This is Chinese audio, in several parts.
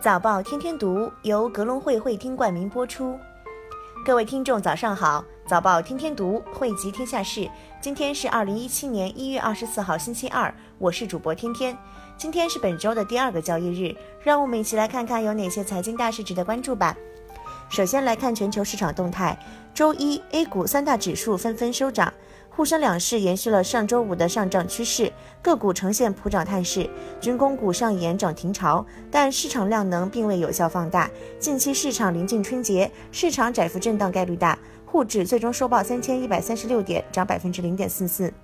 早报天天读由格隆会会厅冠名播出。各位听众，早上好！早报天天读汇集天下事。今天是二零一七年一月二十四号，星期二。我是主播天天。今天是本周的第二个交易日，让我们一起来看看有哪些财经大事值得关注吧。首先来看全球市场动态。周一，A 股三大指数纷纷收涨。沪深两市延续了上周五的上涨趋势，个股呈现普涨态势，军工股上演涨停潮，但市场量能并未有效放大。近期市场临近春节，市场窄幅震荡概率大。沪指最终收报三千一百三十六点，涨百分之零点四四。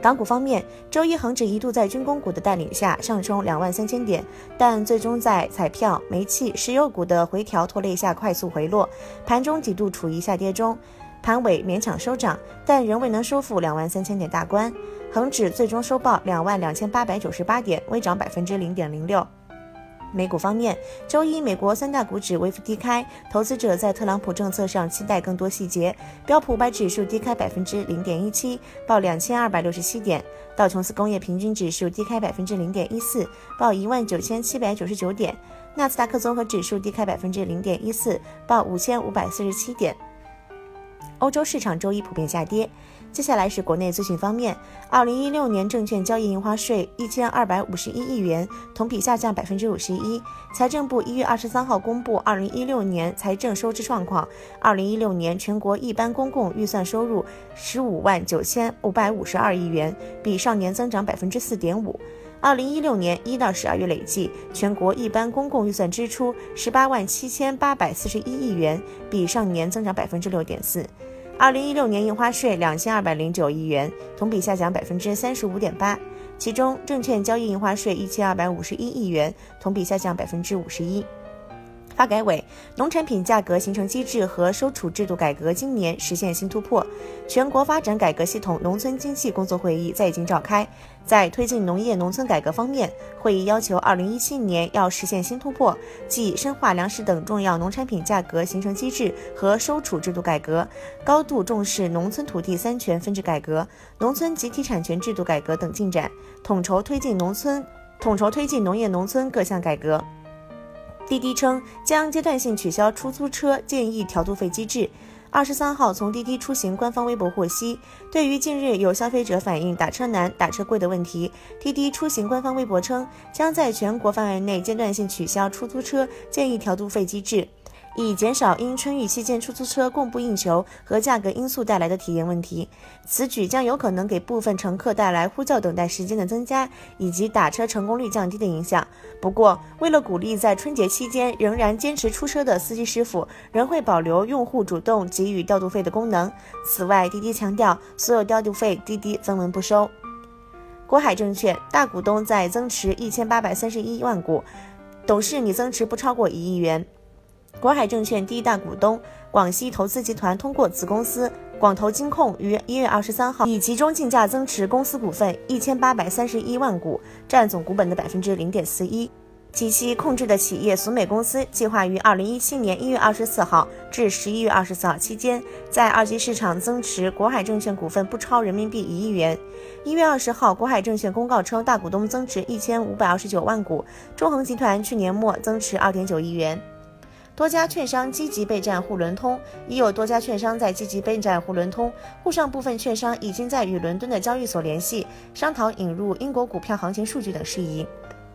港股方面，周一恒指一度在军工股的带领下上冲两万三千点，但最终在彩票、煤气、石油股的回调拖累下快速回落，盘中几度处于下跌中。盘尾勉强收涨，但仍未能收复两万三千点大关。恒指最终收报两万两千八百九十八点，微涨百分之零点零六。美股方面，周一美国三大股指微幅低开，投资者在特朗普政策上期待更多细节。标普五百指数低开百分之零点一七，报两千二百六十七点；道琼斯工业平均指数低开百分之零点一四，报一万九千七百九十九点；纳斯达克综合指数低开百分之零点一四，报五千五百四十七点。欧洲市场周一普遍下跌。接下来是国内资讯方面，二零一六年证券交易印花税一千二百五十一亿元，同比下降百分之五十一。财政部一月二十三号公布二零一六年财政收支状况，二零一六年全国一般公共预算收入十五万九千五百五十二亿元，比上年增长百分之四点五。二零一六年一到十二月累计，全国一般公共预算支出十八万七千八百四十一亿元，比上年增长百分之六点四。二零一六年印花税两千二百零九亿元，同比下降百分之三十五点八，其中证券交易印花税一千二百五十一亿元，同比下降百分之五十一。发改委农产品价格形成机制和收储制度改革今年实现新突破。全国发展改革系统农村经济工作会议在已经召开，在推进农业农村改革方面，会议要求2017年要实现新突破，即深化粮食等重要农产品价格形成机制和收储制度改革，高度重视农村土地三权分置改革、农村集体产权制度改革等进展，统筹推进农村统筹推进农业农村各项改革。滴滴称将阶段性取消出租车建议调度费机制。二十三号，从滴滴出行官方微博获悉，对于近日有消费者反映打车难、打车贵的问题，滴滴出行官方微博称将在全国范围内阶段性取消出租车建议调度费机制。以减少因春运期间出租车供不应求和价格因素带来的体验问题。此举将有可能给部分乘客带来呼叫等待时间的增加，以及打车成功率降低的影响。不过，为了鼓励在春节期间仍然坚持出车的司机师傅，仍会保留用户主动给予调度费的功能。此外，滴滴强调，所有调度费滴滴分文不收。国海证券大股东在增持一千八百三十一万股，董事拟增持不超过一亿元。国海证券第一大股东广西投资集团通过子公司广投金控于一月二十三号以集中竞价增持公司股份一千八百三十一万股，占总股本的百分之零点四一。其其控制的企业苏美公司计划于二零一七年一月二十四号至十一月二十四号期间，在二级市场增持国海证券股份不超人民币一亿元。一月二十号，国海证券公告称，大股东增持一千五百二十九万股，中恒集团去年末增持二点九亿元。多家券商积极备战沪伦通，已有多家券商在积极备战沪伦通。沪上部分券商已经在与伦敦的交易所联系，商讨引入英国股票行情数据等事宜。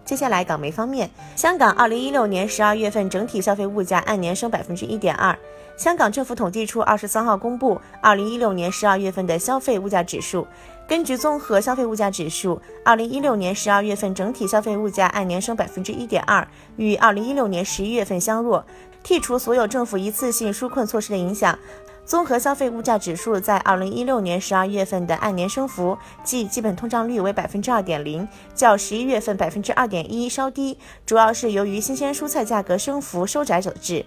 接下来，港媒方面，香港二零一六年十二月份整体消费物价按年升百分之一点二。香港政府统计处二十三号公布二零一六年十二月份的消费物价指数。根据综合消费物价指数，二零一六年十二月份整体消费物价按年升百分之一点二，与二零一六年十一月份相若。剔除所有政府一次性纾困措施的影响，综合消费物价指数在二零一六年十二月份的按年升幅，即基本通胀率为百分之二点零，较十一月份百分之二点一稍低，主要是由于新鲜蔬菜价格升幅收窄所致。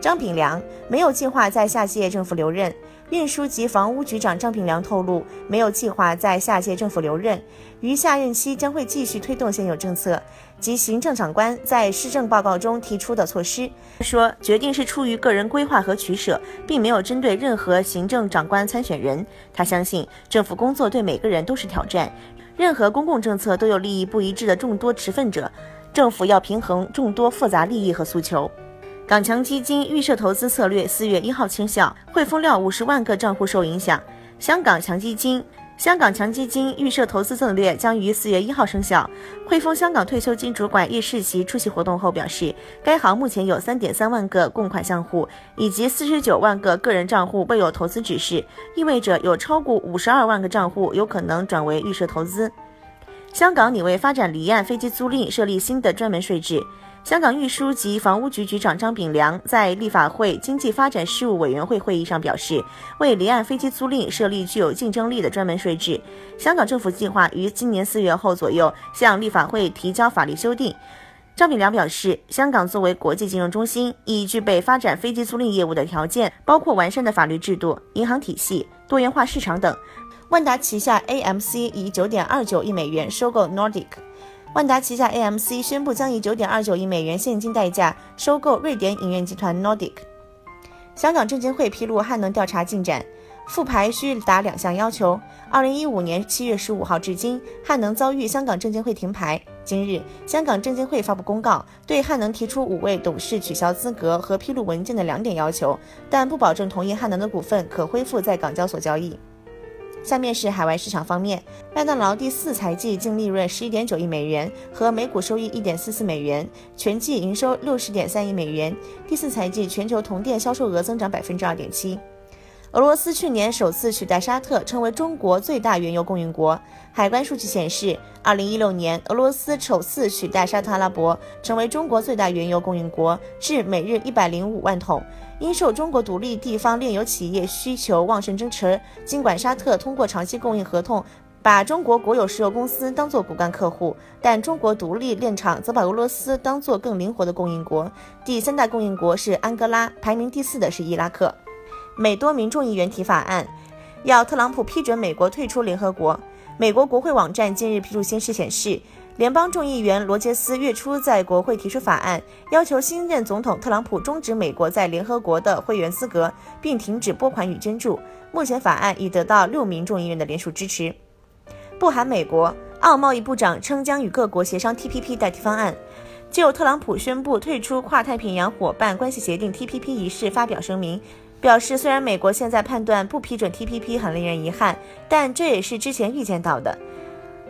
张炳良没有计划在下届政府留任。运输及房屋局长张炳良透露，没有计划在下届政府留任，于下任期将会继续推动现有政策及行政长官在施政报告中提出的措施。说，决定是出于个人规划和取舍，并没有针对任何行政长官参选人。他相信，政府工作对每个人都是挑战，任何公共政策都有利益不一致的众多持份者，政府要平衡众多复杂利益和诉求。港强基金预设投资策略四月一号生效，汇丰料五十万个账户受影响。香港强基金。香港强基金预设投资策略将于四月一号生效。汇丰香港退休金主管叶世奇出席活动后表示，该行目前有三点三万个供款账户，以及四十九万个个人账户未有投资指示，意味着有超过五十二万个账户有可能转为预设投资。香港拟为发展离岸飞机租赁设立新的专门税制。香港运输及房屋局局长张炳良在立法会经济发展事务委员会会议上表示，为离岸飞机租赁设立具有竞争力的专门税制。香港政府计划于今年四月后左右向立法会提交法律修订。张炳良表示，香港作为国际金融中心，已具备发展飞机租赁业务的条件，包括完善的法律制度、银行体系、多元化市场等。万达旗下 AMC 以九点二九亿美元收购 Nordic。万达旗下 AMC 宣布将以九点二九亿美元现金代价收购瑞典影院集团 Nordic。香港证监会披露汉能调查进展，复牌需达两项要求。二零一五年七月十五号至今，汉能遭遇香港证监会停牌。今日，香港证监会发布公告，对汉能提出五位董事取消资格和披露文件的两点要求，但不保证同意汉能的股份可恢复在港交所交易。下面是海外市场方面，麦当劳第四财季净利润十一点九亿美元，和每股收益一点四四美元，全季营收六十点三亿美元。第四财季全球同店销售额增长百分之二点七。俄罗斯去年首次取代沙特成为中国最大原油供应国。海关数据显示，二零一六年俄罗斯首次取代沙特阿拉伯成为中国最大原油供应国，至每日一百零五万桶。因受中国独立地方炼油企业需求旺盛支持，尽管沙特通过长期供应合同把中国国有石油公司当作骨干客户，但中国独立炼厂则把俄罗斯当作更灵活的供应国。第三大供应国是安哥拉，排名第四的是伊拉克。美多名众议员提法案，要特朗普批准美国退出联合国。美国国会网站近日披露新事显示，联邦众议员罗杰斯月初在国会提出法案，要求新任总统特朗普终止美国在联合国的会员资格，并停止拨款与捐助。目前法案已得到六名众议员的联署支持。不含美国，澳贸易部长称将与各国协商 TPP 代替方案。就特朗普宣布退出跨太平洋伙伴关系协定 TPP 一事发表声明。表示，虽然美国现在判断不批准 TPP 很令人遗憾，但这也是之前预见到的。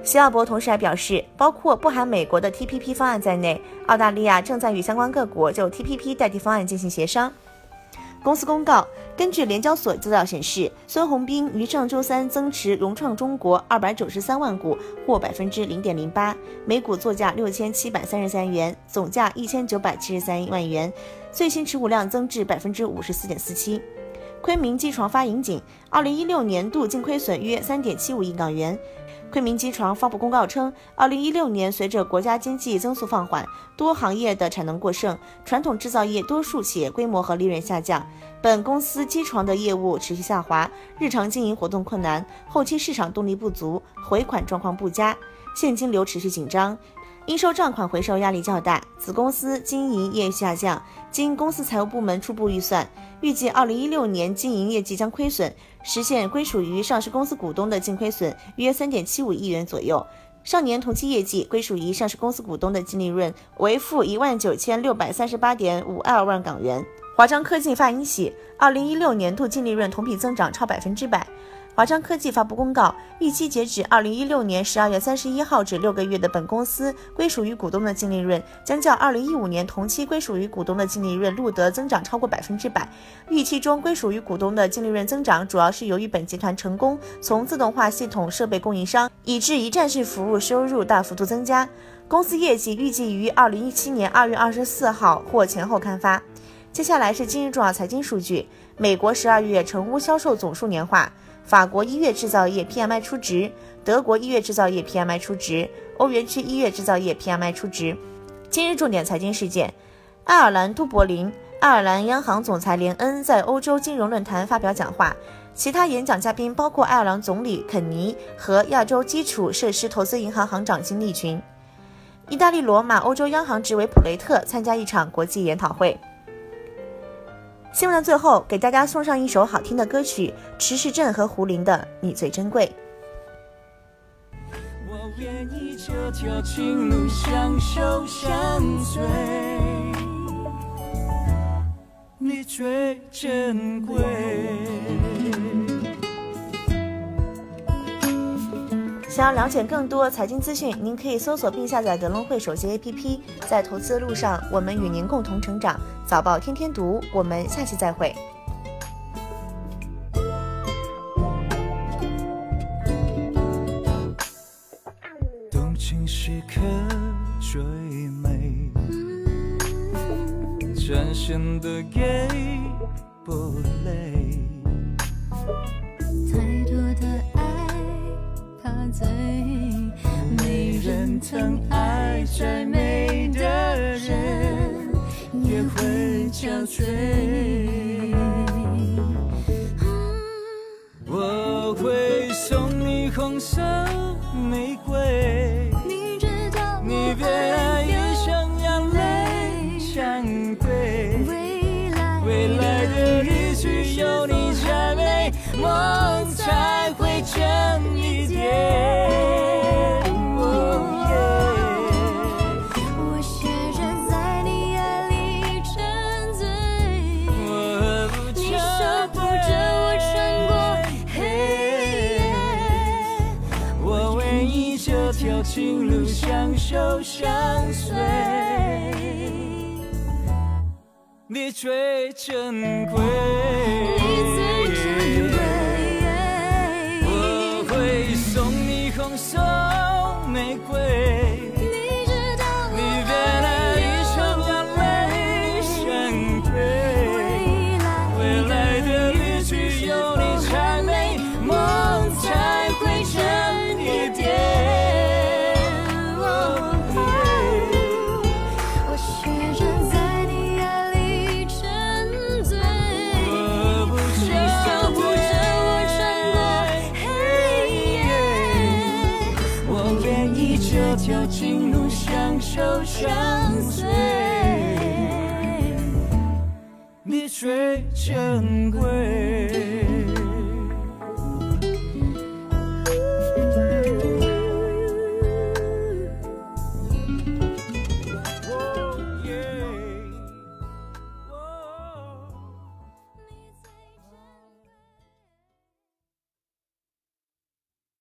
席奥伯同时还表示，包括不含美国的 TPP 方案在内，澳大利亚正在与相关各国就 TPP 代替方案进行协商。公司公告，根据联交所资料显示，孙宏斌于上周三增持融创中国二百九十三万股，或百分之零点零八，每股作价六千七百三十三元，总价一千九百七十三万元，最新持股量增至百分之五十四点四七。昆明机床发盈警，二零一六年度净亏损约三点七五亿港元。昆明机床发布公告称，二零一六年随着国家经济增速放缓，多行业的产能过剩，传统制造业多数企业规模和利润下降，本公司机床的业务持续下滑，日常经营活动困难，后期市场动力不足，回款状况不佳，现金流持续紧张。应收账款回收压力较大，子公司经营业下降。经公司财务部门初步预算，预计二零一六年经营业绩将亏损，实现归属于上市公司股东的净亏损约三点七五亿元左右。上年同期业绩归属于上市公司股东的净利润为负一万九千六百三十八点五二万港元。华章科技发盈喜，二零一六年度净利润同比增长超百分之百。华章科技发布公告，预期截止二零一六年十二月三十一号止六个月的本公司归属于股东的净利润，将较二零一五年同期归属于股东的净利润录得增长超过百分之百。预期中归属于股东的净利润增长，主要是由于本集团成功从自动化系统设备供应商，以至一站式服务收入大幅度增加。公司业绩预计于二零一七年二月二十四号或前后刊发。接下来是今日重要财经数据：美国十二月成屋销售总数年化。法国一月制造业 PMI 初值，德国一月制造业 PMI 初值，欧元区一月制造业 PMI 初值。今日重点财经事件：爱尔兰都柏林，爱尔兰央行总裁连恩在欧洲金融论坛发表讲话。其他演讲嘉宾包括爱尔兰总理肯尼和亚洲基础设施投资银行行长金立群。意大利罗马欧洲央行执委普雷特参加一场国际研讨会。新闻的最后，给大家送上一首好听的歌曲，迟世振和胡林的《你最珍贵》。我愿意这条情路相守相随，你最珍贵。想要了解更多财经资讯，您可以搜索并下载德隆汇手机 APP。在投资的路上，我们与您共同成长。早报天天读，我们下期再会。时刻最美，展现的给不累。疼爱再美的人也会憔悴。我会送你红色玫瑰。你别一生眼泪相对，未来的日子有你才美，相守相随，你最珍贵。我相随，你最珍贵。